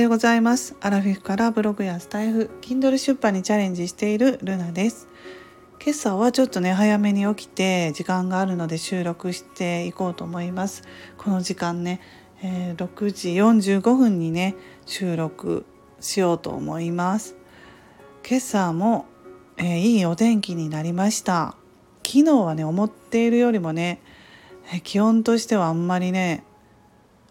ようございます。アラフィフからブログやスタイフ Kindle 出版にチャレンジしているルナです。今朝はちょっとね早めに起きて時間があるので収録していこうと思います。この時間ね、えー、6時45分にね収録しようと思います。今朝も、えー、いいお天気になりました。昨日はね思っているよりもね気温としてはあんまりね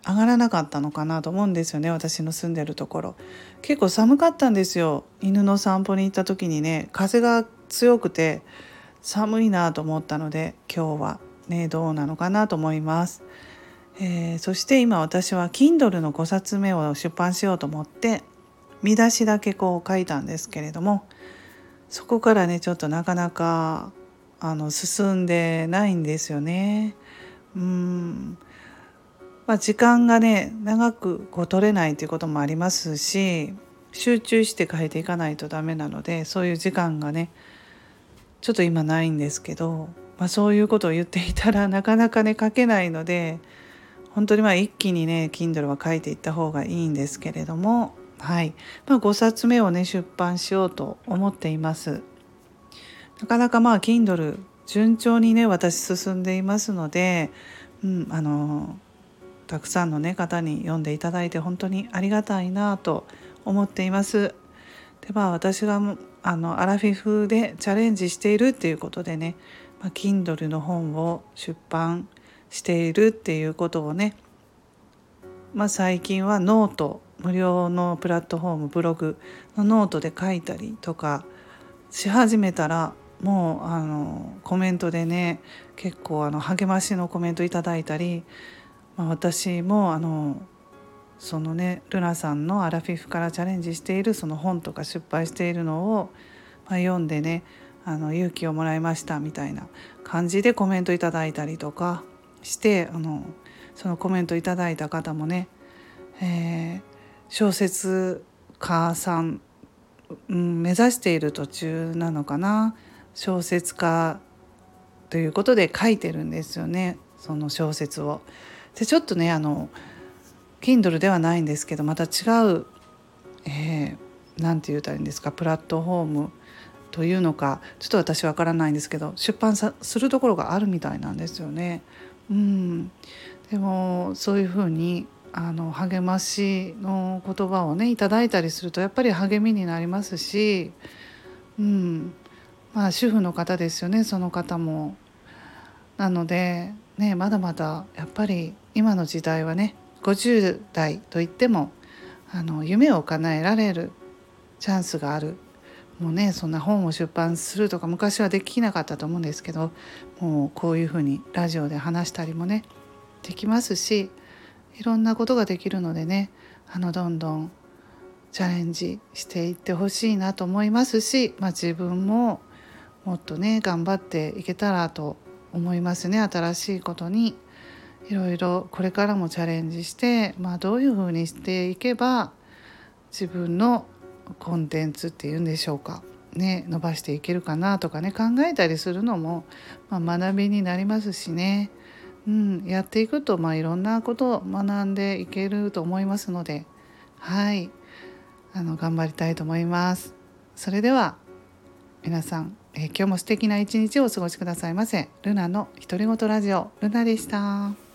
上がらなかったのかなと思うんですよね私の住んでるところ。結構寒かったんですよ。犬の散歩に行った時にね風が強くて寒いなと思ったので今日はねどうなのかなと思います、えー、そして今私は Kindle の5冊目を出版しようと思って見出しだけこう書いたんですけれどもそこからねちょっとなかなかあの進んでないんですよね。うん。まあ、時間がね長くこう取れないということもありますし集中して変えていかないとダメなのでそういう時間がねちょっと今ないんですけど、まあ、そういうことを言っていたらなかなかね書けないので本当にまあ一気にね Kindle は書いていった方がいいんですけれどもはい、まあ、5冊目をね出版しようと思っています。なかなかまあ Kindle 順調にね私進んでいますので、うん、あのたくさんの、ね、方に読んでいただいて本当にありがたいなと思っています。でまあ私があのアラフィフでチャレンジしているっていうことでね、まあ、Kindle の本を出版しているっていうことをね、まあ、最近はノート無料のプラットフォームブログのノートで書いたりとかし始めたらもうあのコメントでね結構あの励ましのコメントいただいたりまあ、私もあのそのねルナさんのアラフィフからチャレンジしているその本とか出版しているのを、まあ、読んでねあの勇気をもらいましたみたいな感じでコメントいただいたりとかしてあのそのコメントいただいた方もね、えー、小説家さん、うん、目指している途中なのかな小説家ということで書いてるんですよねその小説を。でちょっとねあの Kindle ではないんですけどまた違う、えー、て言うたらいいんですかプラットフォームというのかちょっと私わからないんですけど出版さするところがあるみたいなんですよね。うん、でもそういうふうにあの励ましの言葉をねいただいたりするとやっぱり励みになりますし、うん、まあ主婦の方ですよねその方も。なのでねまだまだやっぱり今の時代はね50代といってもあの夢を叶えられるチャンスがある。もうねそんな本を出版するとか昔はできなかったと思うんですけどもうこういうふうにラジオで話したりもねできますしいろんなことができるのでねあのどんどんチャレンジしていってほしいなと思いますし、まあ、自分ももっとね頑張っていけたらと思いますね新しいことにいろいろこれからもチャレンジして、まあ、どういうふうにしていけば自分のコンテンツっていうんでしょうかね伸ばしていけるかなとかね考えたりするのも、まあ、学びになりますしね、うん、やっていくと、まあ、いろんなことを学んでいけると思いますのではいあの頑張りたいと思います。それでは皆さんえー、今日も素敵な一日をお過ごしくださいませ。ルナの独り言ラジオルナでした。